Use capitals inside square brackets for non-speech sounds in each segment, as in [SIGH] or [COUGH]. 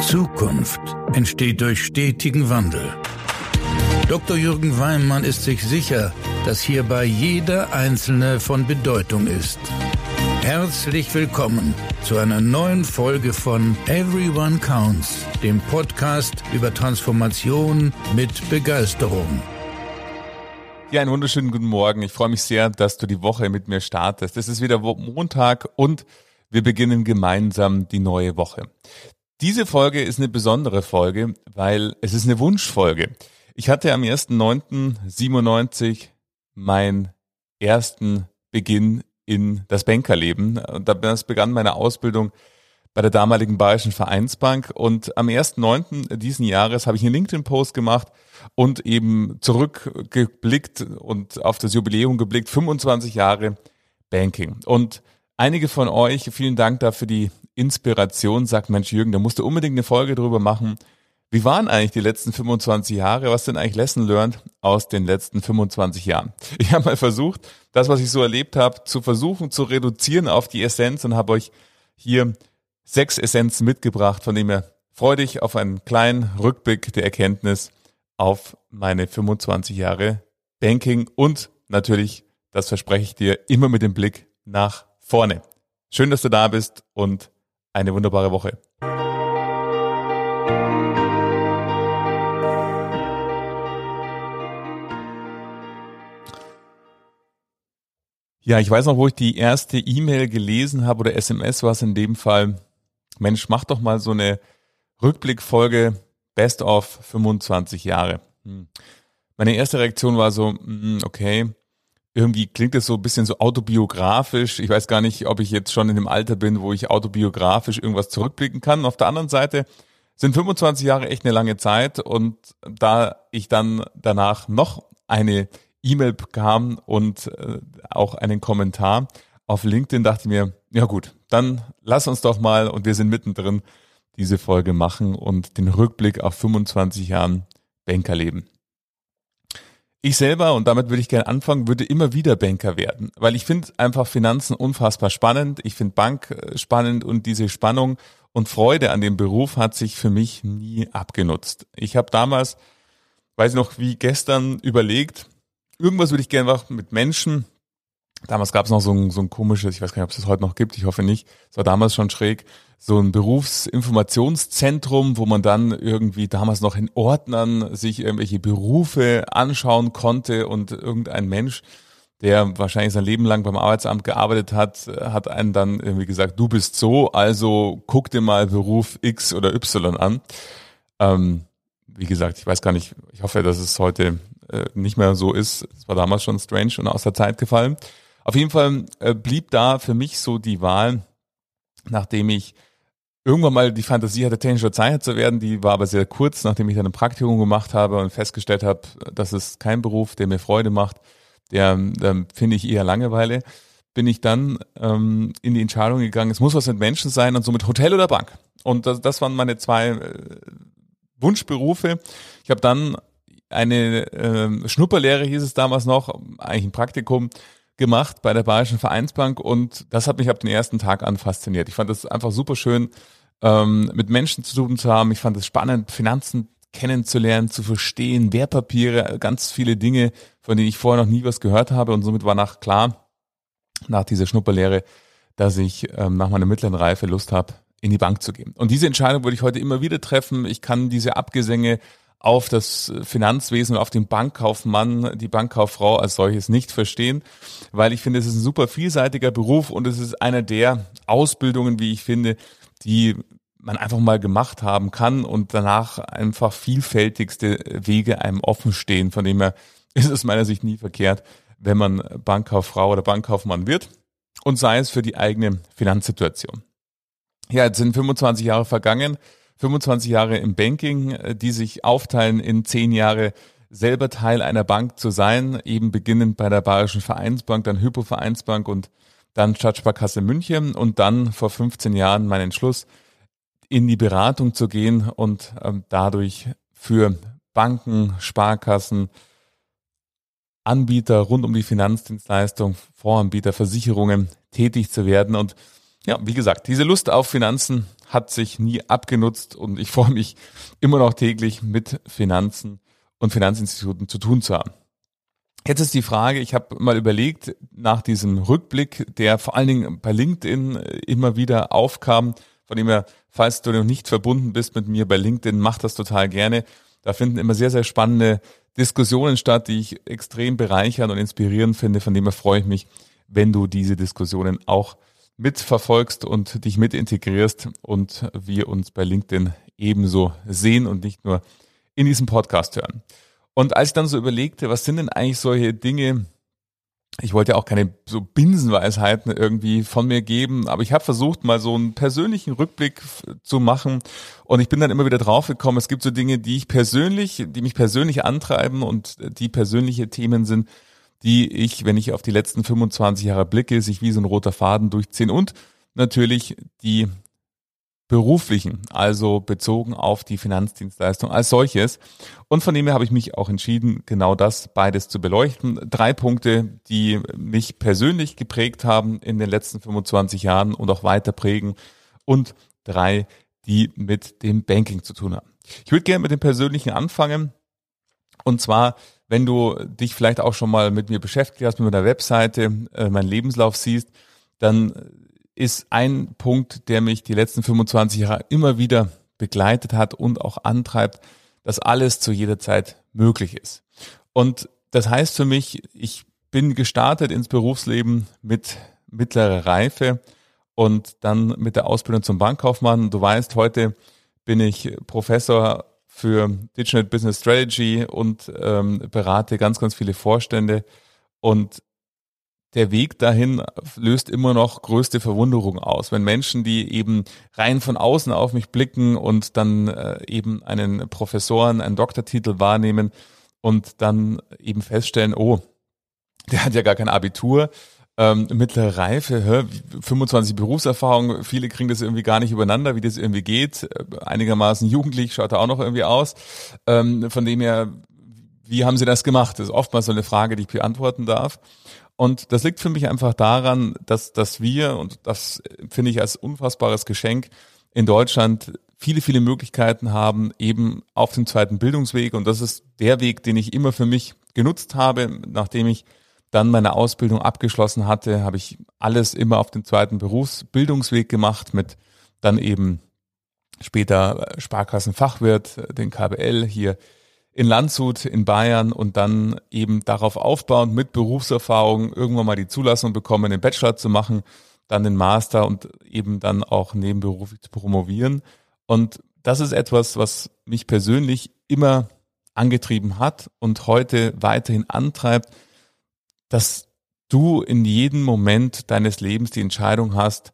Zukunft entsteht durch stetigen Wandel. Dr. Jürgen Weimann ist sich sicher, dass hierbei jeder Einzelne von Bedeutung ist. Herzlich willkommen zu einer neuen Folge von Everyone Counts, dem Podcast über Transformation mit Begeisterung. Ja, einen wunderschönen guten Morgen. Ich freue mich sehr, dass du die Woche mit mir startest. Es ist wieder Montag und wir beginnen gemeinsam die neue Woche. Diese Folge ist eine besondere Folge, weil es ist eine Wunschfolge. Ich hatte am 1.9.97 meinen ersten Beginn in das Bankerleben. Und das begann meine Ausbildung bei der damaligen Bayerischen Vereinsbank. Und am 1.9. diesen Jahres habe ich einen LinkedIn-Post gemacht und eben zurückgeblickt und auf das Jubiläum geblickt, 25 Jahre Banking. Und einige von euch, vielen Dank dafür die Inspiration, sagt Mensch Jürgen, da musst du unbedingt eine Folge drüber machen. Wie waren eigentlich die letzten 25 Jahre? Was sind eigentlich Lesson learned aus den letzten 25 Jahren? [LAUGHS] Ich habe mal versucht, das, was ich so erlebt habe, zu versuchen zu reduzieren auf die Essenz und habe euch hier sechs Essenzen mitgebracht, von dem ihr freudig auf einen kleinen Rückblick der Erkenntnis auf meine 25 Jahre Banking und natürlich, das verspreche ich dir, immer mit dem Blick nach vorne. Schön, dass du da bist und eine wunderbare Woche. Ja, ich weiß noch, wo ich die erste E-Mail gelesen habe oder SMS war es in dem Fall. Mensch, mach doch mal so eine Rückblickfolge Best of 25 Jahre. Hm. Meine erste Reaktion war so, hm, okay, irgendwie klingt es so ein bisschen so autobiografisch. Ich weiß gar nicht, ob ich jetzt schon in dem Alter bin, wo ich autobiografisch irgendwas zurückblicken kann. Auf der anderen Seite sind 25 Jahre echt eine lange Zeit und da ich dann danach noch eine E-Mail bekam und äh, auch einen Kommentar auf LinkedIn, dachte ich mir, ja gut, dann lass uns doch mal, und wir sind mittendrin, diese Folge machen und den Rückblick auf 25 Jahren Bankerleben. Ich selber, und damit würde ich gerne anfangen, würde immer wieder Banker werden, weil ich finde einfach Finanzen unfassbar spannend. Ich finde Bank äh, spannend und diese Spannung und Freude an dem Beruf hat sich für mich nie abgenutzt. Ich habe damals, weiß ich noch wie gestern, überlegt, irgendwas würde ich gerne machen mit Menschen, Damals gab es noch so ein, so ein komisches, ich weiß gar nicht, ob es das heute noch gibt, ich hoffe nicht, es war damals schon schräg, so ein Berufsinformationszentrum, wo man dann irgendwie damals noch in Ordnern sich irgendwelche Berufe anschauen konnte und irgendein Mensch, der wahrscheinlich sein Leben lang beim Arbeitsamt gearbeitet hat, hat einen dann irgendwie gesagt, du bist so, also guck dir mal Beruf X oder Y an. Ähm, wie gesagt, ich weiß gar nicht, ich hoffe, dass es heute äh, nicht mehr so ist. Es war damals schon strange und aus der Zeit gefallen. Auf jeden Fall äh, blieb da für mich so die Wahl, nachdem ich irgendwann mal die Fantasie hatte, technischer Zeichner zu werden. Die war aber sehr kurz, nachdem ich dann ein Praktikum gemacht habe und festgestellt habe, das ist kein Beruf, der mir Freude macht, der, der finde ich eher Langeweile, bin ich dann ähm, in die Entscheidung gegangen, es muss was mit Menschen sein und somit Hotel oder Bank. Und das, das waren meine zwei äh, Wunschberufe. Ich habe dann eine äh, Schnupperlehre, hieß es damals noch, eigentlich ein Praktikum, gemacht bei der Bayerischen Vereinsbank und das hat mich ab dem ersten Tag an fasziniert. Ich fand es einfach super schön, ähm, mit Menschen zu tun zu haben. Ich fand es spannend, Finanzen kennenzulernen, zu verstehen, Wertpapiere, ganz viele Dinge, von denen ich vorher noch nie was gehört habe und somit war nach klar, nach dieser Schnupperlehre, dass ich ähm, nach meiner mittleren Reife Lust habe, in die Bank zu gehen. Und diese Entscheidung würde ich heute immer wieder treffen. Ich kann diese Abgesänge auf das Finanzwesen auf den Bankkaufmann, die Bankkauffrau als solches nicht verstehen, weil ich finde, es ist ein super vielseitiger Beruf und es ist einer der Ausbildungen, wie ich finde, die man einfach mal gemacht haben kann und danach einfach vielfältigste Wege einem offen stehen. Von dem her [LAUGHS] ist es meiner Sicht nie verkehrt, wenn man Bankkauffrau oder Bankkaufmann wird und sei es für die eigene Finanzsituation. Ja, jetzt sind 25 Jahre vergangen. 25 Jahre im Banking, äh, die sich aufteilen in 10 Jahre selber Teil einer Bank zu sein, eben beginnend bei der Bayerischen Vereinsbank, dann Hypo Vereinsbank und dann Stadtsparkasse München und dann vor 15 Jahren mein Entschluss, in die Beratung zu gehen und ähm, dadurch für Banken, Sparkassen, Anbieter rund um die Finanzdienstleistung, Voranbieter, Versicherungen tätig zu werden. Und ja, wie gesagt, diese Lust auf Finanzen hat sich nie abgenutzt und ich freue mich immer noch täglich mit Finanzen und Finanzinstituten zu tun zu haben. Jetzt ist die Frage, ich habe mal überlegt, nach diesem Rückblick, der vor allen Dingen bei LinkedIn immer wieder aufkam, von dem her, falls du noch nicht verbunden bist mit mir bei LinkedIn, mach das total gerne. Da finden immer sehr, sehr spannende Diskussionen statt, die ich extrem bereichernd und inspirierend finde. Von dem her freue ich mich, wenn du diese Diskussionen auch mitverfolgst und dich mit integrierst und wir uns bei LinkedIn ebenso sehen und nicht nur in diesem Podcast hören. Und als ich dann so überlegte, was sind denn eigentlich solche Dinge, ich wollte ja auch keine so Binsenweisheiten irgendwie von mir geben, aber ich habe versucht, mal so einen persönlichen Rückblick zu machen. Und ich bin dann immer wieder draufgekommen, es gibt so Dinge, die ich persönlich, die mich persönlich antreiben und die persönliche Themen sind, die ich, wenn ich auf die letzten 25 Jahre blicke, sich wie so ein roter Faden durchziehen. Und natürlich die beruflichen, also bezogen auf die Finanzdienstleistung als solches. Und von dem her habe ich mich auch entschieden, genau das beides zu beleuchten. Drei Punkte, die mich persönlich geprägt haben in den letzten 25 Jahren und auch weiter prägen und drei, die mit dem Banking zu tun haben. Ich würde gerne mit dem persönlichen anfangen. Und zwar wenn du dich vielleicht auch schon mal mit mir beschäftigt hast, mit meiner Webseite, äh, meinen Lebenslauf siehst, dann ist ein Punkt, der mich die letzten 25 Jahre immer wieder begleitet hat und auch antreibt, dass alles zu jeder Zeit möglich ist. Und das heißt für mich, ich bin gestartet ins Berufsleben mit mittlerer Reife und dann mit der Ausbildung zum Bankkaufmann. Du weißt, heute bin ich Professor für Digital Business Strategy und ähm, berate ganz, ganz viele Vorstände. Und der Weg dahin löst immer noch größte Verwunderung aus. Wenn Menschen, die eben rein von außen auf mich blicken und dann äh, eben einen Professoren, einen Doktortitel wahrnehmen und dann eben feststellen, oh, der hat ja gar kein Abitur, ähm, mittlere Reife, hä, 25 Berufserfahrung, viele kriegen das irgendwie gar nicht übereinander, wie das irgendwie geht. Äh, einigermaßen jugendlich schaut er auch noch irgendwie aus. Ähm, von dem her, wie haben Sie das gemacht? Das ist oftmals so eine Frage, die ich beantworten darf. Und das liegt für mich einfach daran, dass, dass wir, und das finde ich als unfassbares Geschenk, in Deutschland viele, viele Möglichkeiten haben, eben auf dem zweiten Bildungsweg. Und das ist der Weg, den ich immer für mich genutzt habe, nachdem ich dann meine Ausbildung abgeschlossen hatte, habe ich alles immer auf dem zweiten Berufsbildungsweg gemacht mit dann eben später Sparkassenfachwirt, den KBL hier in Landshut in Bayern und dann eben darauf aufbauend mit Berufserfahrung irgendwann mal die Zulassung bekommen, den Bachelor zu machen, dann den Master und eben dann auch nebenberuflich zu promovieren. Und das ist etwas, was mich persönlich immer angetrieben hat und heute weiterhin antreibt, dass du in jedem Moment deines Lebens die Entscheidung hast,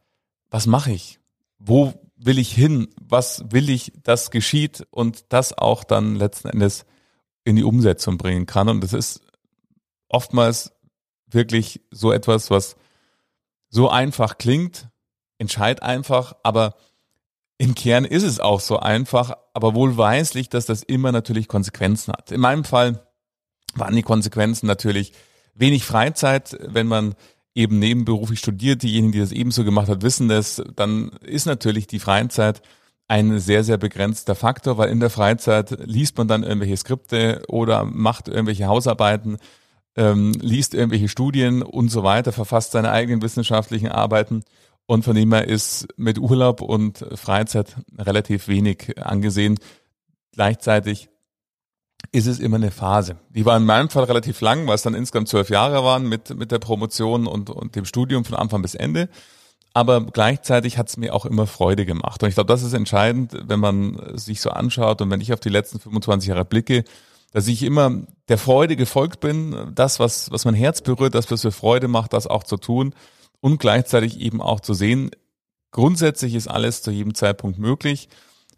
was mache ich? Wo will ich hin? Was will ich, dass geschieht? Und das auch dann letzten Endes in die Umsetzung bringen kann. Und das ist oftmals wirklich so etwas, was so einfach klingt, entscheid einfach, aber im Kern ist es auch so einfach, aber wohlweislich, dass das immer natürlich Konsequenzen hat. In meinem Fall waren die Konsequenzen natürlich, wenig Freizeit, wenn man eben nebenberuflich studiert, diejenigen, die das ebenso gemacht hat, wissen das, dann ist natürlich die Freizeit ein sehr, sehr begrenzter Faktor, weil in der Freizeit liest man dann irgendwelche Skripte oder macht irgendwelche Hausarbeiten, ähm, liest irgendwelche Studien und so weiter, verfasst seine eigenen wissenschaftlichen Arbeiten und von dem her ist mit Urlaub und Freizeit relativ wenig angesehen. Gleichzeitig ist es immer eine Phase. Die war in meinem Fall relativ lang, weil es dann insgesamt zwölf Jahre waren mit, mit der Promotion und, und dem Studium von Anfang bis Ende. Aber gleichzeitig hat es mir auch immer Freude gemacht. Und ich glaube, das ist entscheidend, wenn man sich so anschaut und wenn ich auf die letzten 25 Jahre blicke, dass ich immer der Freude gefolgt bin, das, was, was mein Herz berührt, das, was mir Freude macht, das auch zu tun und gleichzeitig eben auch zu sehen, grundsätzlich ist alles zu jedem Zeitpunkt möglich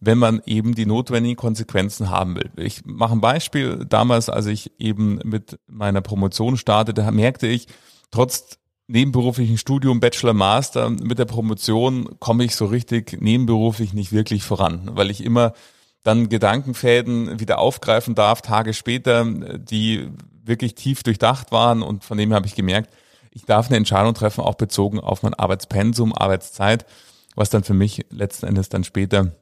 wenn man eben die notwendigen Konsequenzen haben will. Ich mache ein Beispiel. Damals, als ich eben mit meiner Promotion startete, merkte ich, trotz nebenberuflichen Studium, Bachelor, Master, mit der Promotion komme ich so richtig nebenberuflich nicht wirklich voran, weil ich immer dann Gedankenfäden wieder aufgreifen darf, Tage später, die wirklich tief durchdacht waren und von dem habe ich gemerkt, ich darf eine Entscheidung treffen, auch bezogen auf mein Arbeitspensum, Arbeitszeit was dann für mich letzten Endes dann später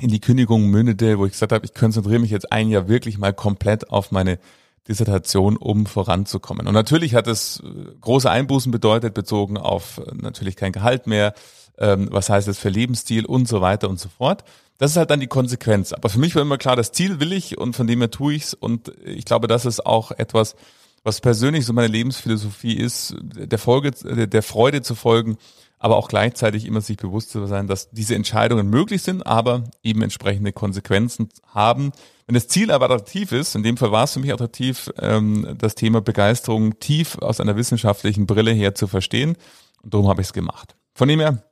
in die Kündigung mündete, wo ich gesagt habe, ich konzentriere mich jetzt ein Jahr wirklich mal komplett auf meine Dissertation, um voranzukommen. Und natürlich hat es äh, große Einbußen bedeutet, bezogen auf äh, natürlich kein Gehalt mehr, ähm, was heißt es für Lebensstil und so weiter und so fort. Das ist halt dann die Konsequenz. Aber für mich war immer klar, das Ziel will ich und von dem her tue ich's. Und ich glaube, das ist auch etwas, was persönlich so meine Lebensphilosophie ist, der Folge, der Freude zu folgen, aber auch gleichzeitig immer sich bewusst zu sein, dass diese Entscheidungen möglich sind, aber eben entsprechende Konsequenzen haben. Wenn das Ziel aber attraktiv ist, in dem Fall war es für mich attraktiv, ähm, das Thema Begeisterung tief aus einer wissenschaftlichen Brille her zu verstehen. Und darum habe ich es gemacht. Von dem her,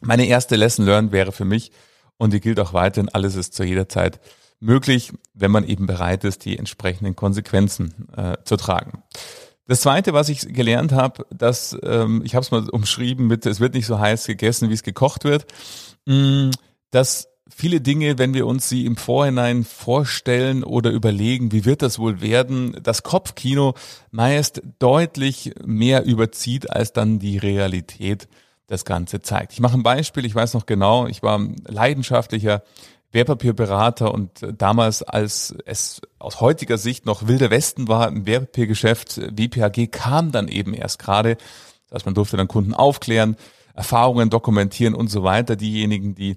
meine erste Lesson learned wäre für mich, und die gilt auch weiterhin, alles ist zu jeder Zeit möglich, wenn man eben bereit ist, die entsprechenden Konsequenzen äh, zu tragen. Das Zweite, was ich gelernt habe, dass ähm, ich habe es mal umschrieben mit, es wird nicht so heiß gegessen, wie es gekocht wird, mh, mm, dass viele Dinge, wenn wir uns sie im Vorhinein vorstellen oder überlegen, wie wird das wohl werden, das Kopfkino meist deutlich mehr überzieht, als dann die Realität das Ganze zeigt. Ich mache ein Beispiel, ich weiß noch genau, ich war leidenschaftlicher Wertpapierberater und damals, als es aus heutiger Sicht noch wilder Westen war im Wertpapiergeschäft, WPAG kam dann eben erst gerade. Das heißt, man durfte dann Kunden aufklären, Erfahrungen dokumentieren und so weiter. Diejenigen, die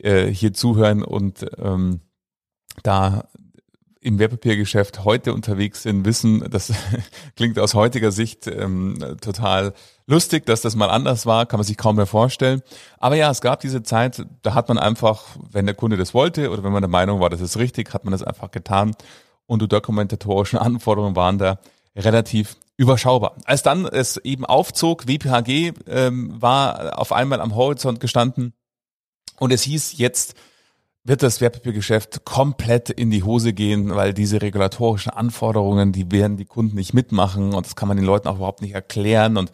äh, hier zuhören und ähm, da im Wertpapiergeschäft heute unterwegs sind, wissen, das [LAUGHS] klingt aus heutiger Sicht ähm, total lustig, dass das mal anders war, kann man sich kaum mehr vorstellen. Aber ja, es gab diese Zeit, da hat man einfach, wenn der Kunde das wollte oder wenn man der Meinung war, das ist richtig, hat man das einfach getan und die dokumentatorischen Anforderungen waren da relativ überschaubar. Als dann es eben aufzog, WPHG ähm, war auf einmal am Horizont gestanden und es hieß jetzt, wird das Wertpapiergeschäft komplett in die Hose gehen, weil diese regulatorischen Anforderungen, die werden die Kunden nicht mitmachen und das kann man den Leuten auch überhaupt nicht erklären und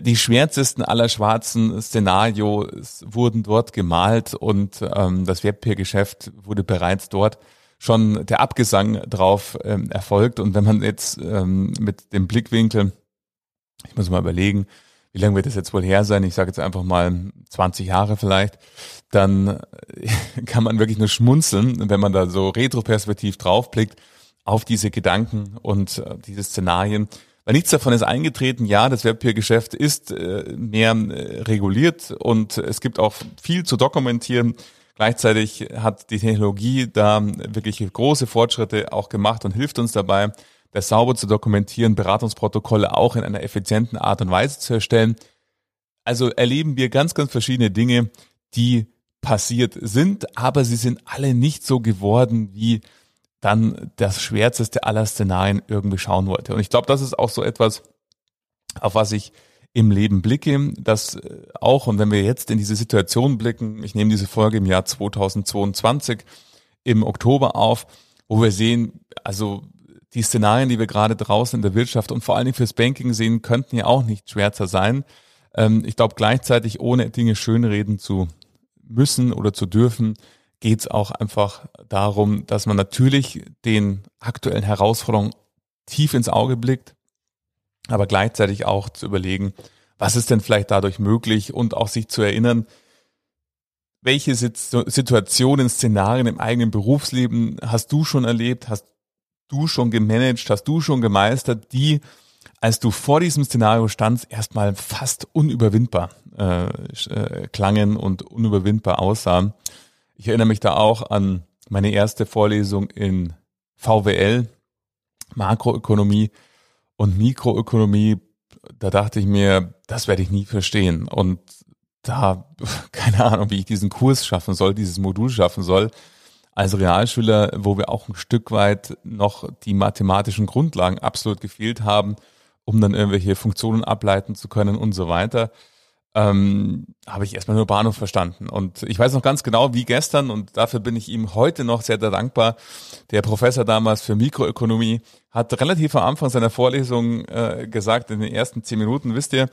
die schwärzesten aller schwarzen Szenarios wurden dort gemalt und ähm, das Wertpapiergeschäft wurde bereits dort schon der Abgesang drauf ähm, erfolgt. Und wenn man jetzt ähm, mit dem Blickwinkel, ich muss mal überlegen, wie lange wird das jetzt wohl her sein? Ich sage jetzt einfach mal 20 Jahre vielleicht. Dann [LAUGHS] kann man wirklich nur schmunzeln, wenn man da so retroperspektiv draufblickt auf diese Gedanken und äh, diese Szenarien. Weil nichts davon ist eingetreten. Ja, das Wertpapiergeschäft ist äh, mehr äh, reguliert und es gibt auch viel zu dokumentieren. Gleichzeitig hat die Technologie da wirklich große Fortschritte auch gemacht und hilft uns dabei, das sauber zu dokumentieren, Beratungsprotokolle auch in einer effizienten Art und Weise zu erstellen. Also erleben wir ganz, ganz verschiedene Dinge, die passiert sind, aber sie sind alle nicht so geworden, wie dann das schwärzeste aller Szenarien irgendwie schauen wollte. Und ich glaube, das ist auch so etwas, auf was ich im Leben blicke, dass äh, auch, und wenn wir jetzt in diese Situation blicken, ich nehme diese Folge im Jahr 2022 im Oktober auf, wo wir sehen, also die Szenarien, die wir gerade draußen in der Wirtschaft und vor allen Dingen fürs Banking sehen, könnten ja auch nicht schwärzer sein. Ähm, ich glaube gleichzeitig, ohne Dinge schönreden zu müssen oder zu dürfen, geht es auch einfach darum, dass man natürlich den aktuellen Herausforderungen tief ins Auge blickt, aber gleichzeitig auch zu überlegen, was ist denn vielleicht dadurch möglich und auch sich zu erinnern, welche Situationen, Szenarien im eigenen Berufsleben hast du schon erlebt, hast du schon gemanagt, hast du schon gemeistert, die, als du vor diesem Szenario standst, erstmal fast unüberwindbar äh, äh, klangen und unüberwindbar aussahen. Ich erinnere mich da auch an meine erste Vorlesung in VWL, Makroökonomie und Mikroökonomie. Da dachte ich mir, das werde ich nie verstehen. Und da, [LAUGHS] keine Ahnung, wie ich diesen Kurs schaffen soll, dieses Modul schaffen soll. Als Realschüler, wo wir auch ein Stück weit noch die mathematischen Grundlagen absolut gefehlt haben, um dann irgendwelche Funktionen ableiten zu können und so weiter ähm, habe ich erstmal nur Bahnhof verstanden. Und ich weiß noch ganz genau, wie gestern, und dafür bin ich ihm heute noch sehr, sehr dankbar. Der Professor damals für Mikroökonomie hat relativ am Anfang seiner Vorlesung äh, gesagt, in den ersten zehn Minuten, wisst ihr,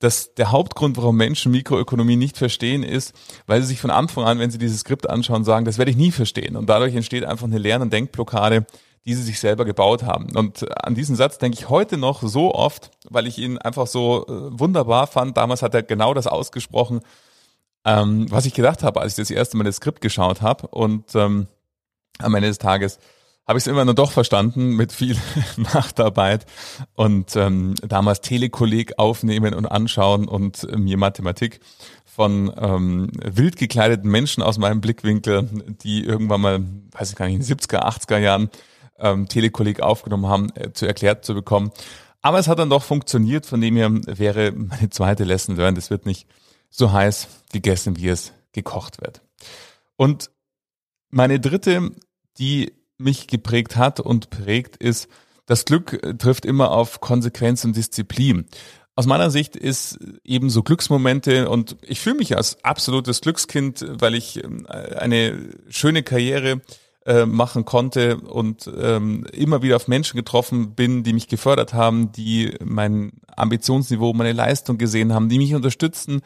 dass der Hauptgrund, warum Menschen Mikroökonomie nicht verstehen, ist, weil sie sich von Anfang an, wenn sie dieses Skript anschauen, sagen, das werde ich nie verstehen. Und dadurch entsteht einfach eine Lern- und Denkblockade, die sie sich selber gebaut haben. Und an diesen Satz denke ich heute noch so oft, weil ich ihn einfach so äh, wunderbar fand. Damals hat er genau das ausgesprochen, Ähm, was ich gedacht habe, als ich das erste Mal das Skript geschaut habe und ähm, am Ende des Tages habe ich es immer nur doch verstanden mit viel [LAUGHS] Nachtarbeit und ähm, damals Telekolleg aufnehmen und anschauen und äh, mir Mathematik von ähm, wild gekleideten Menschen aus meinem Blickwinkel, die irgendwann mal, weiß ich gar nicht, in den 70er, 80er Jahren ähm, Telekolleg aufgenommen haben, äh, zu erklärt zu bekommen. Aber es hat dann doch funktioniert, von dem her wäre meine zweite Lesson learned, es wird nicht so heiß gegessen, wie es gekocht wird. Und meine dritte, die mich geprägt hat und prägt, ist, das Glück trifft immer auf Konsequenz und Disziplin. Aus meiner Sicht ist eben so Glücksmomente und ich fühle mich als absolutes Glückskind, weil ich ähm, eine schöne Karriere äh, machen konnte und ähm, immer wieder auf Menschen getroffen bin, die mich gefördert haben, die mein Ambitionsniveau, meine Leistung gesehen haben, die mich unterstützen.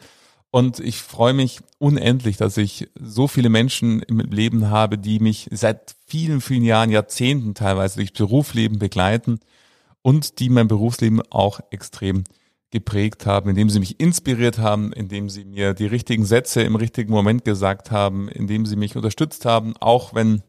Und ich freue mich unendlich, dass ich so viele Menschen im Leben habe, die mich seit vielen, vielen Jahren, Jahrzehnten teilweise durchs Berufsleben begleiten und die mein Berufsleben auch extrem geprägt haben, indem sie mich inspiriert haben, indem sie mir die richtigen Sätze im richtigen Moment gesagt haben, indem sie mich unterstützt haben, auch wenn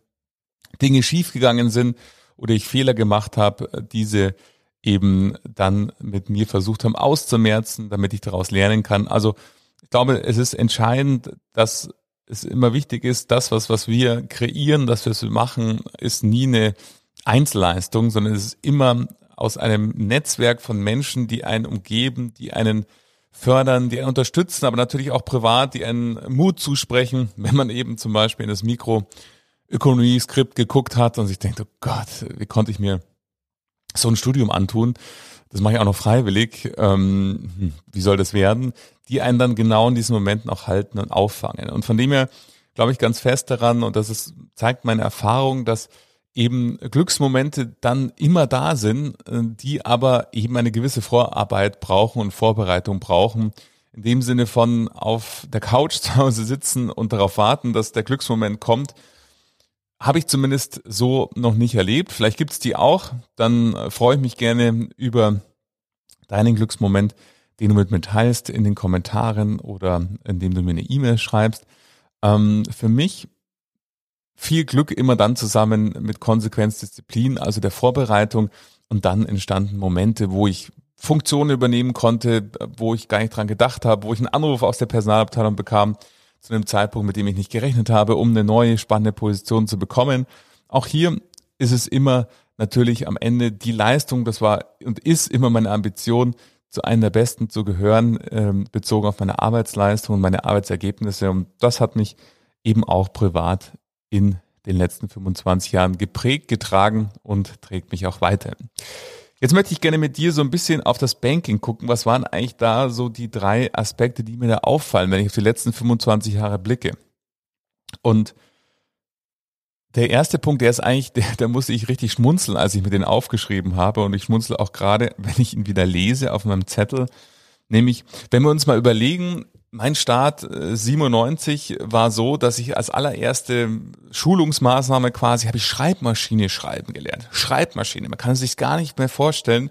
Dinge schiefgegangen sind oder ich Fehler gemacht habe, diese eben dann mit mir versucht haben auszumerzen, damit ich daraus lernen kann. Also ich glaube, es ist entscheidend, dass es immer wichtig ist, das, was, was wir kreieren, das, was wir machen, ist nie eine Einzelleistung, sondern es ist immer aus einem Netzwerk von Menschen, die einen umgeben, die einen fördern, die einen unterstützen, aber natürlich auch privat, die einen Mut zusprechen, [LAUGHS] wenn man eben zum Beispiel in das Mikroökonomie-Skript geguckt hat und sich denkt, oh Gott, wie konnte ich mir so ein Studium antun? Das mache ich auch noch freiwillig. Ähm, hm, wie soll das werden? Die einen dann genau in diesen Momenten auch halten und auffangen. Und von dem her glaube ich ganz fest daran, und das ist, zeigt meine Erfahrung, dass eben Glücksmomente dann immer da sind, äh, die aber eben eine gewisse Vorarbeit brauchen und Vorbereitung brauchen. In dem Sinne von auf der Couch [LAUGHS] zu Hause sitzen und darauf warten, dass der Glücksmoment kommt, habe ich zumindest so noch nicht erlebt. Vielleicht gibt es die auch. Dann äh, freue ich mich gerne über deinen Glücksmoment, den du mit mir teilst in den Kommentaren oder indem du mir eine E-Mail schreibst. Ähm, für mich viel Glück immer dann zusammen mit Konsequenz, Disziplin, also der Vorbereitung und dann entstanden Momente, wo ich Funktionen übernehmen konnte, wo ich gar nicht dran gedacht habe, wo ich einen Anruf aus der Personalabteilung bekam zu einem Zeitpunkt, mit dem ich nicht gerechnet habe, um eine neue spannende Position zu bekommen. Auch hier ist es immer natürlich am Ende die Leistung, das war und ist immer meine Ambition, zu einem der Besten zu gehören, ähm, bezogen auf meine Arbeitsleistung und meine Arbeitsergebnisse. Und das hat mich eben auch privat in den letzten 25 Jahren geprägt, getragen und trägt mich auch weiter. Jetzt möchte ich gerne mit dir so ein bisschen auf das Banking gucken. Was waren eigentlich da so die drei Aspekte, die mir da auffallen, wenn ich auf die letzten 25 Jahre blicke? Und der erste Punkt, der ist eigentlich, [LAUGHS] der, da musste ich richtig schmunzeln, als ich mir den aufgeschrieben habe. Und ich schmunzel auch gerade, [LAUGHS] wenn ich ihn wieder lese auf meinem Zettel. Nämlich, wenn wir uns mal überlegen, mein Start 97 äh, war so, dass ich als allererste Schulungsmaßnahme quasi habe ich Schreibmaschine schreiben gelernt. Schreibmaschine. Man kann sich gar nicht mehr vorstellen,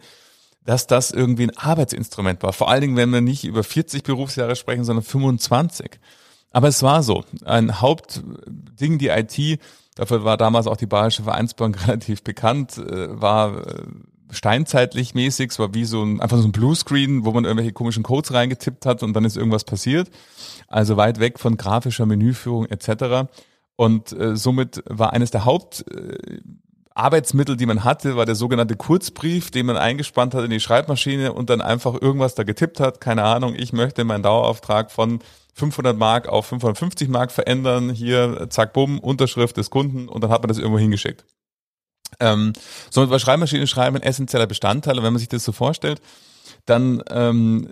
dass das irgendwie ein Arbeitsinstrument war. Vor allen Dingen, wenn wir nicht über 40 Berufsjahre sprechen, sondern 25. Aber es war so. Ein Hauptding, die IT, dafür war damals auch die Bayerische Vereinsbank [LAUGHS] relativ bekannt, äh, war äh, steinzeitlich mäßig, es war wie so ein, einfach so ein Bluescreen, wo man irgendwelche komischen Codes reingetippt hat und dann ist irgendwas passiert. Also weit weg von grafischer Menüführung etc. Und äh, somit war eines der Haupt äh, Arbeitsmittel, die man hatte, war der sogenannte Kurzbrief, den man eingespannt hat in die Schreibmaschine und dann einfach irgendwas da getippt hat. Keine Ahnung, ich möchte meinen Dauerauftrag von 500 Mark auf 550 Mark verändern. Hier, zack, bumm, Unterschrift des Kunden und dann hat man das irgendwo hingeschickt. Ähm, somit war Schreibmaschine schreiben essentieller Bestandteil. Und wenn man sich das so vorstellt, dann ähm,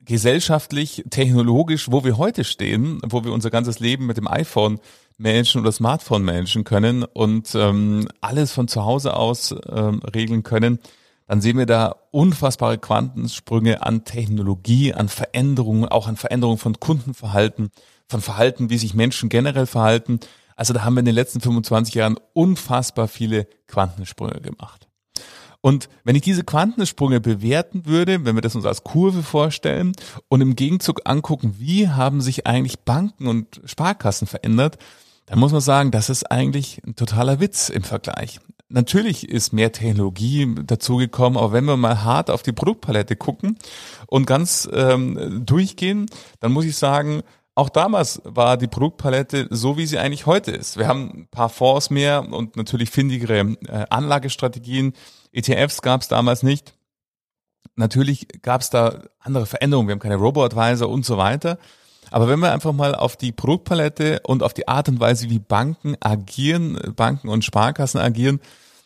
gesellschaftlich, technologisch, wo wir heute stehen, wo wir unser ganzes Leben mit dem iPhone managen oder Smartphone managen können und ähm, alles von zu Hause aus ähm, regeln können, dann sehen wir da unfassbare Quantensprünge an Technologie, an Veränderungen, auch an Veränderungen von Kundenverhalten, von Verhalten, wie sich Menschen generell verhalten. Also da haben wir in den letzten 25 Jahren unfassbar viele Quantensprünge gemacht. Und wenn ich diese Quantensprünge bewerten würde, wenn wir das uns als Kurve vorstellen und im Gegenzug angucken, wie haben sich eigentlich Banken und Sparkassen verändert, dann muss man sagen, das ist eigentlich ein totaler Witz im Vergleich. Natürlich ist mehr Technologie dazugekommen, aber wenn wir mal hart auf die Produktpalette gucken und ganz ähm, durchgehen, dann muss ich sagen, auch damals war die Produktpalette so, wie sie eigentlich heute ist. Wir haben ein paar Fonds mehr und natürlich findigere äh, Anlagestrategien. ETFs gab es damals nicht. Natürlich gab es da andere Veränderungen. Wir haben keine Robo-Advisor und so weiter. Aber wenn wir einfach mal auf die Produktpalette und auf die Art und Weise, wie Banken agieren, Banken und Sparkassen agieren,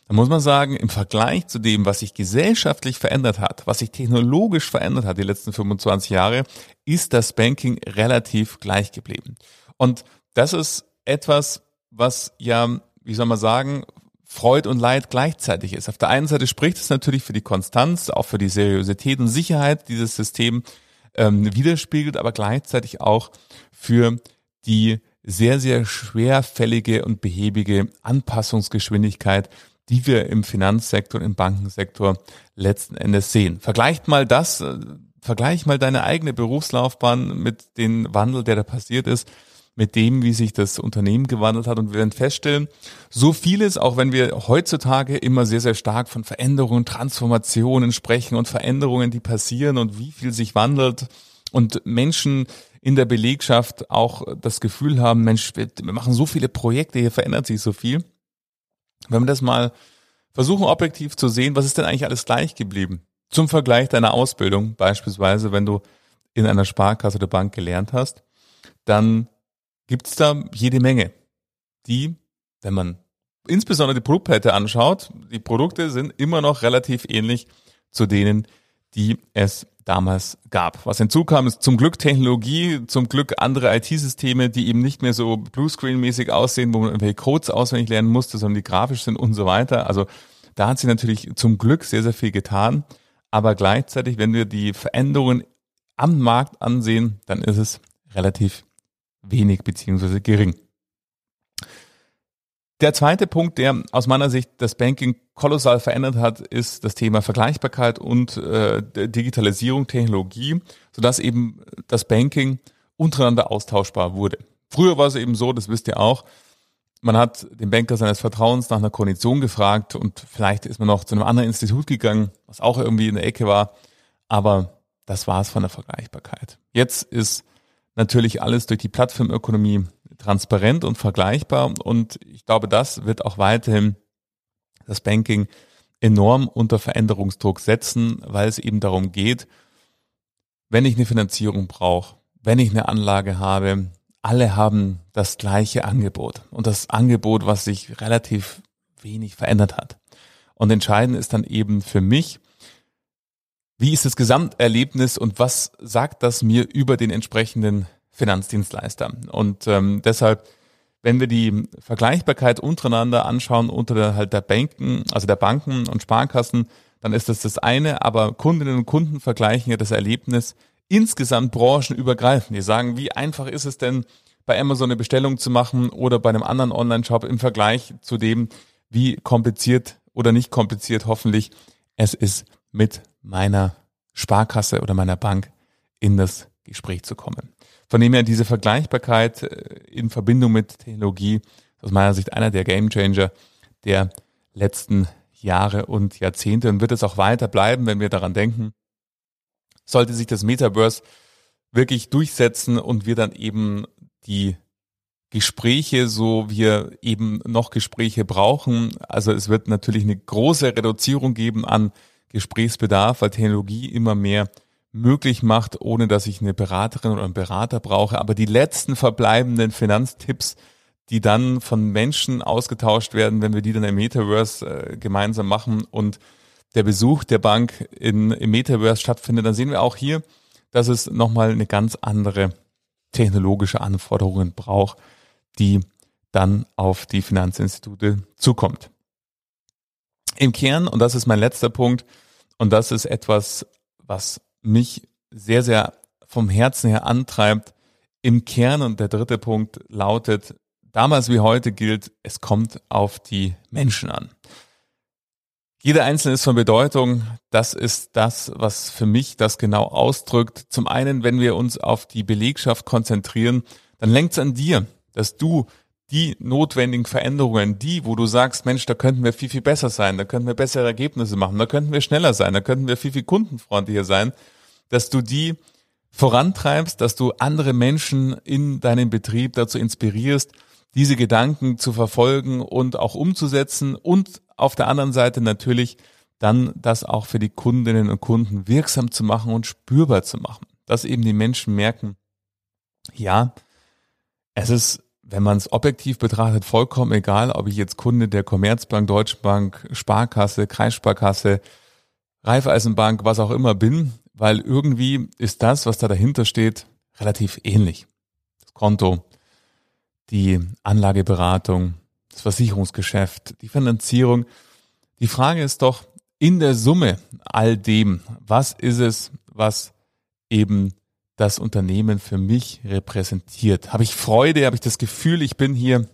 dann muss man sagen, im Vergleich zu dem, was sich gesellschaftlich verändert hat, was sich technologisch verändert hat die letzten 25 Jahre, ist das Banking relativ gleich geblieben. Und das ist etwas, was ja, wie soll man sagen, Freud und Leid gleichzeitig ist. Auf der einen Seite spricht es natürlich für die Konstanz, auch für die Seriosität und Sicherheit dieses System ähm, widerspiegelt, aber gleichzeitig auch für die sehr, sehr schwerfällige und behäbige Anpassungsgeschwindigkeit, die wir im Finanzsektor, im Bankensektor letzten Endes sehen. Vergleicht mal das, äh, vergleich mal deine eigene Berufslaufbahn mit dem Wandel, der da passiert ist, mit dem, wie sich das Unternehmen gewandelt hat. Und wir werden feststellen, so vieles, auch wenn wir heutzutage immer sehr, sehr stark von Veränderungen, Transformationen sprechen und Veränderungen, die passieren und wie viel sich wandelt und Menschen in der Belegschaft auch das Gefühl haben, Mensch, wir machen so viele Projekte, hier verändert sich so viel wenn wir das mal versuchen, objektiv zu sehen, was ist denn eigentlich alles gleich geblieben? Zum Vergleich deiner Ausbildung, beispielsweise, wenn du in einer Sparkasse oder Bank gelernt hast, dann gibt's da jede Menge, die, wenn man insbesondere die Produktpalette anschaut, die Produkte sind immer noch relativ ähnlich zu denen, die es damals gab. Was hinzukam, ist zum Glück Technologie, zum Glück andere IT-Systeme, die eben nicht mehr so Bluescreen-mäßig aussehen, wo man irgendwelche Codes auswendig lernen musste, sondern die grafisch sind und so weiter. Also da hat sich natürlich zum Glück sehr, sehr viel getan. Aber gleichzeitig, wenn wir die Veränderungen am Markt ansehen, dann ist es relativ wenig beziehungsweise gering. Der zweite Punkt, der aus meiner Sicht das Banking kolossal verändert hat, ist das Thema Vergleichbarkeit und äh, Digitalisierung, Technologie, sodass eben das Banking untereinander austauschbar wurde. Früher war es eben so, das wisst ihr auch, man hat den Banker seines Vertrauens nach einer Kondition gefragt und vielleicht ist man noch zu einem anderen Institut gegangen, was auch irgendwie in der Ecke war, aber das war es von der Vergleichbarkeit. Jetzt ist natürlich alles durch die Plattformökonomie transparent und vergleichbar. Und ich glaube, das wird auch weiterhin das Banking enorm unter Veränderungsdruck setzen, weil es eben darum geht, wenn ich eine Finanzierung brauche, wenn ich eine Anlage habe, alle haben das gleiche Angebot und das Angebot, was sich relativ wenig verändert hat. Und entscheidend ist dann eben für mich, wie ist das Gesamterlebnis und was sagt das mir über den entsprechenden Finanzdienstleister. Und ähm, deshalb, wenn wir die Vergleichbarkeit untereinander anschauen, unter der, halt der Banken, also der Banken und Sparkassen, dann ist das das eine, aber Kundinnen und Kunden vergleichen ja das Erlebnis insgesamt branchenübergreifend. Die sagen, wie einfach ist es denn, bei Amazon eine Bestellung zu machen oder bei einem anderen Online-Shop im Vergleich zu dem, wie kompliziert oder nicht kompliziert hoffentlich es ist, mit meiner Sparkasse oder meiner Bank in das Gespräch zu kommen. Von dem her diese Vergleichbarkeit äh, in Verbindung mit Technologie aus meiner Sicht einer der Gamechanger der letzten Jahre und Jahrzehnte und wird es auch weiter bleiben, wenn wir daran denken. Sollte sich das Metaverse wirklich durchsetzen und wir dann eben die Gespräche, so wir eben noch Gespräche brauchen. Also es wird natürlich eine große Reduzierung geben an Gesprächsbedarf, weil Technologie immer mehr möglich macht, ohne dass ich eine Beraterin oder einen Berater brauche. Aber die letzten verbleibenden Finanztipps, die dann von Menschen ausgetauscht werden, wenn wir die dann im Metaverse äh, gemeinsam machen und der Besuch der Bank in, im Metaverse stattfindet, dann sehen wir auch hier, dass es nochmal eine ganz andere technologische Anforderungen braucht, die dann auf die Finanzinstitute zukommt. Im Kern, und das ist mein letzter Punkt, und das ist etwas, was mich sehr, sehr vom Herzen her antreibt, im Kern, und der dritte Punkt lautet, damals wie heute gilt, es kommt auf die Menschen an. Jeder Einzelne ist von Bedeutung. Das ist das, was für mich das genau ausdrückt. Zum einen, wenn wir uns auf die Belegschaft konzentrieren, dann lenkt es an dir, dass du die notwendigen Veränderungen, die, wo du sagst, Mensch, da könnten wir viel, viel besser sein, da könnten wir bessere Ergebnisse machen, da könnten wir schneller sein, da könnten wir viel, viel kundenfreundlicher sein, dass du die vorantreibst, dass du andere Menschen in deinem Betrieb dazu inspirierst, diese Gedanken zu verfolgen und auch umzusetzen und auf der anderen Seite natürlich dann das auch für die Kundinnen und Kunden wirksam zu machen und spürbar zu machen, dass eben die Menschen merken, ja, es ist wenn man es objektiv betrachtet, vollkommen egal, ob ich jetzt Kunde der Commerzbank, Deutschen Bank, Sparkasse, Kreissparkasse, Raiffeisenbank, was auch immer bin, weil irgendwie ist das, was da dahinter steht, relativ ähnlich. Das Konto, die Anlageberatung, das Versicherungsgeschäft, die Finanzierung. Die Frage ist doch, in der Summe all dem, was ist es, was eben das Unternehmen für mich repräsentiert? Habe ich Freude? Habe ich das Gefühl, ich bin hier,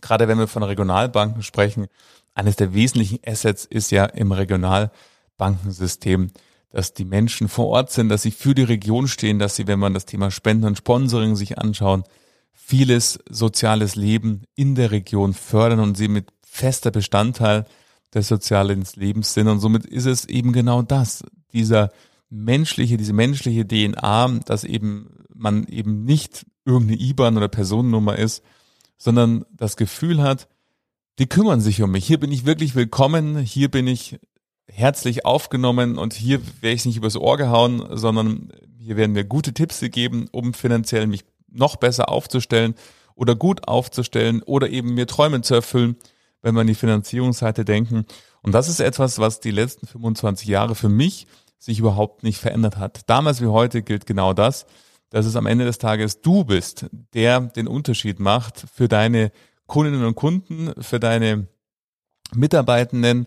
gerade wenn wir von Regionalbanken sprechen, eines der wesentlichen Assets ist ja im Regionalbankensystem, dass die Menschen vor Ort sind, dass sie für die Region stehen, dass sie, wenn man das Thema Spenden und Sponsoring sich anschauen, vieles soziales Leben in der Region fördern und sie mit fester Bestandteil des sozialen Lebens sind. Und somit ist es eben genau das, dieser menschliche, diese menschliche DNA, dass eben man eben nicht irgendeine IBAN oder Personennummer ist, sondern das Gefühl hat, die kümmern sich um mich. Hier bin ich wirklich willkommen, hier bin ich herzlich aufgenommen und hier werde ich nicht übers Ohr gehauen, sondern hier werden mir gute Tipps gegeben, um finanziell mich noch besser aufzustellen oder gut aufzustellen oder eben mir Träume zu erfüllen, wenn wir an die Finanzierungsseite denken. Und das ist etwas, was die letzten 25 Jahre für mich sich überhaupt nicht verändert hat. Damals wie heute gilt genau das, dass es am Ende des Tages du bist, der den Unterschied macht für deine Kundinnen und Kunden, für deine Mitarbeitenden,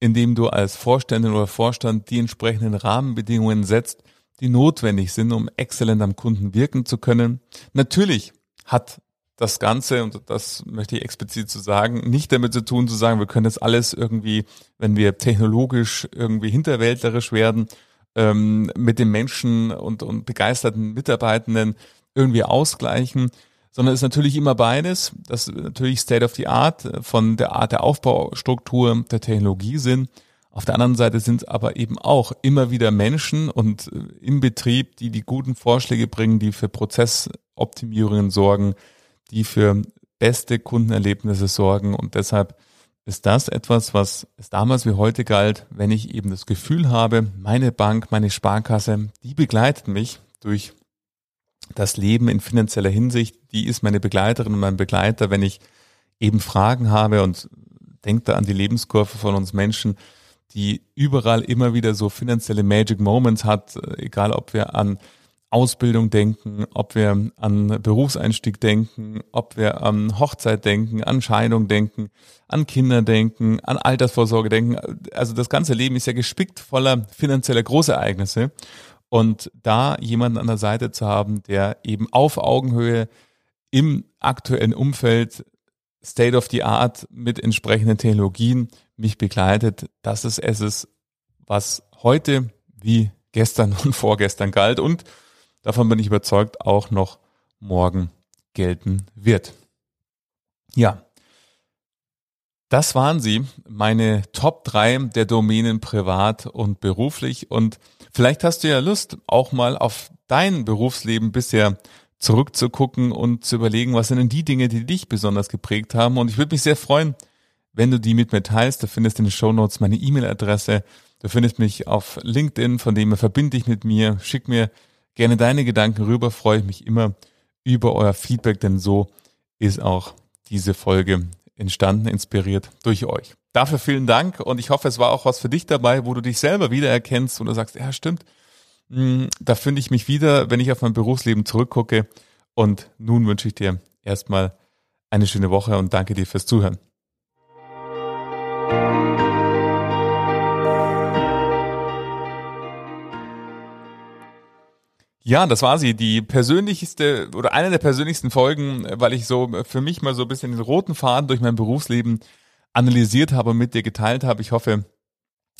indem du als Vorständin oder Vorstand die entsprechenden Rahmenbedingungen setzt, die notwendig sind, um exzellent am Kunden wirken zu können. Natürlich hat das Ganze, und das möchte ich explizit zu so sagen, nicht damit zu tun, zu sagen, wir können das alles irgendwie, wenn wir technologisch irgendwie hinterwäldlerisch werden, ähm, mit den Menschen und, und begeisterten Mitarbeitenden irgendwie ausgleichen, sondern es ist natürlich immer beides, das natürlich State of the Art von der Art der Aufbaustruktur der Technologie sind. Auf der anderen Seite sind aber eben auch immer wieder Menschen und äh, im Betrieb, die die guten Vorschläge bringen, die für Prozessoptimierungen sorgen, die für beste Kundenerlebnisse sorgen. Und deshalb ist das etwas, was es damals wie heute galt, wenn ich eben das Gefühl habe, meine Bank, meine Sparkasse, die begleitet mich durch das Leben in finanzieller Hinsicht, die ist meine Begleiterin und mein Begleiter, wenn ich eben Fragen habe und denke da an die Lebenskurve von uns Menschen, die überall immer wieder so finanzielle Magic Moments hat, egal ob wir an Ausbildung denken, ob wir an Berufseinstieg denken, ob wir an Hochzeit denken, an Scheidung denken, an Kinder denken, an Altersvorsorge denken. Also das ganze Leben ist ja gespickt voller finanzieller Großereignisse. Und da jemanden an der Seite zu haben, der eben auf Augenhöhe im aktuellen Umfeld State of the Art mit entsprechenden Technologien mich begleitet, das ist es, was heute wie gestern [LAUGHS] und vorgestern galt und davon bin ich überzeugt, auch noch morgen gelten wird. Ja, das waren sie, meine Top 3 der Domänen privat und beruflich. Und vielleicht hast du ja Lust, auch mal auf dein Berufsleben bisher zurückzugucken und zu überlegen, was sind denn die Dinge, die dich besonders geprägt haben. Und ich würde mich sehr freuen, wenn du die mit mir teilst. Du findest in den Show Notes meine E-Mail-Adresse. Du findest mich auf LinkedIn, von dem her verbinde dich mit mir. Schick mir gerne deine Gedanken rüber, freue ich mich immer über euer Feedback, denn so ist auch diese Folge entstanden, inspiriert durch euch. Dafür vielen Dank und ich hoffe, es war auch was für dich dabei, wo du dich selber wiedererkennst und du sagst, ja stimmt, hm, da finde ich mich wieder, wenn ich auf mein Berufsleben zurückgucke. Und nun wünsche ich dir erstmal eine schöne Woche und danke dir fürs Zuhören. Ja, das war sie. Die persönlichste oder eine der persönlichsten Folgen, weil ich so für mich mal so ein bisschen den roten Faden durch mein Berufsleben analysiert habe und mit dir geteilt habe. Ich hoffe,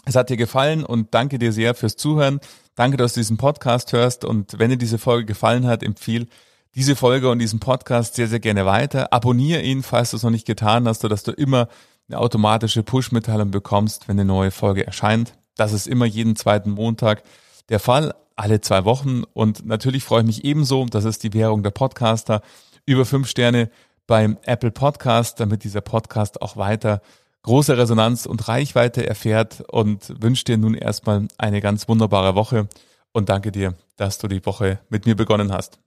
es hat dir gefallen und danke dir sehr fürs Zuhören. Danke, dass du diesen Podcast hörst und wenn dir diese Folge gefallen hat, empfehle diese Folge und diesen Podcast sehr, sehr gerne weiter. Abonniere ihn, falls du es noch nicht getan hast, sodass du immer eine automatische Push-Mitteilung bekommst, wenn eine neue Folge erscheint. Das ist immer jeden zweiten Montag der Fall, alle zwei Wochen. Und natürlich freue ich mich ebenso, das ist die Währung der Podcaster, über fünf Sterne beim Apple Podcast, damit dieser Podcast auch weiter große Resonanz und Reichweite erfährt und wünsche dir nun erstmal eine ganz wunderbare Woche und danke dir, dass du die Woche mit mir begonnen hast.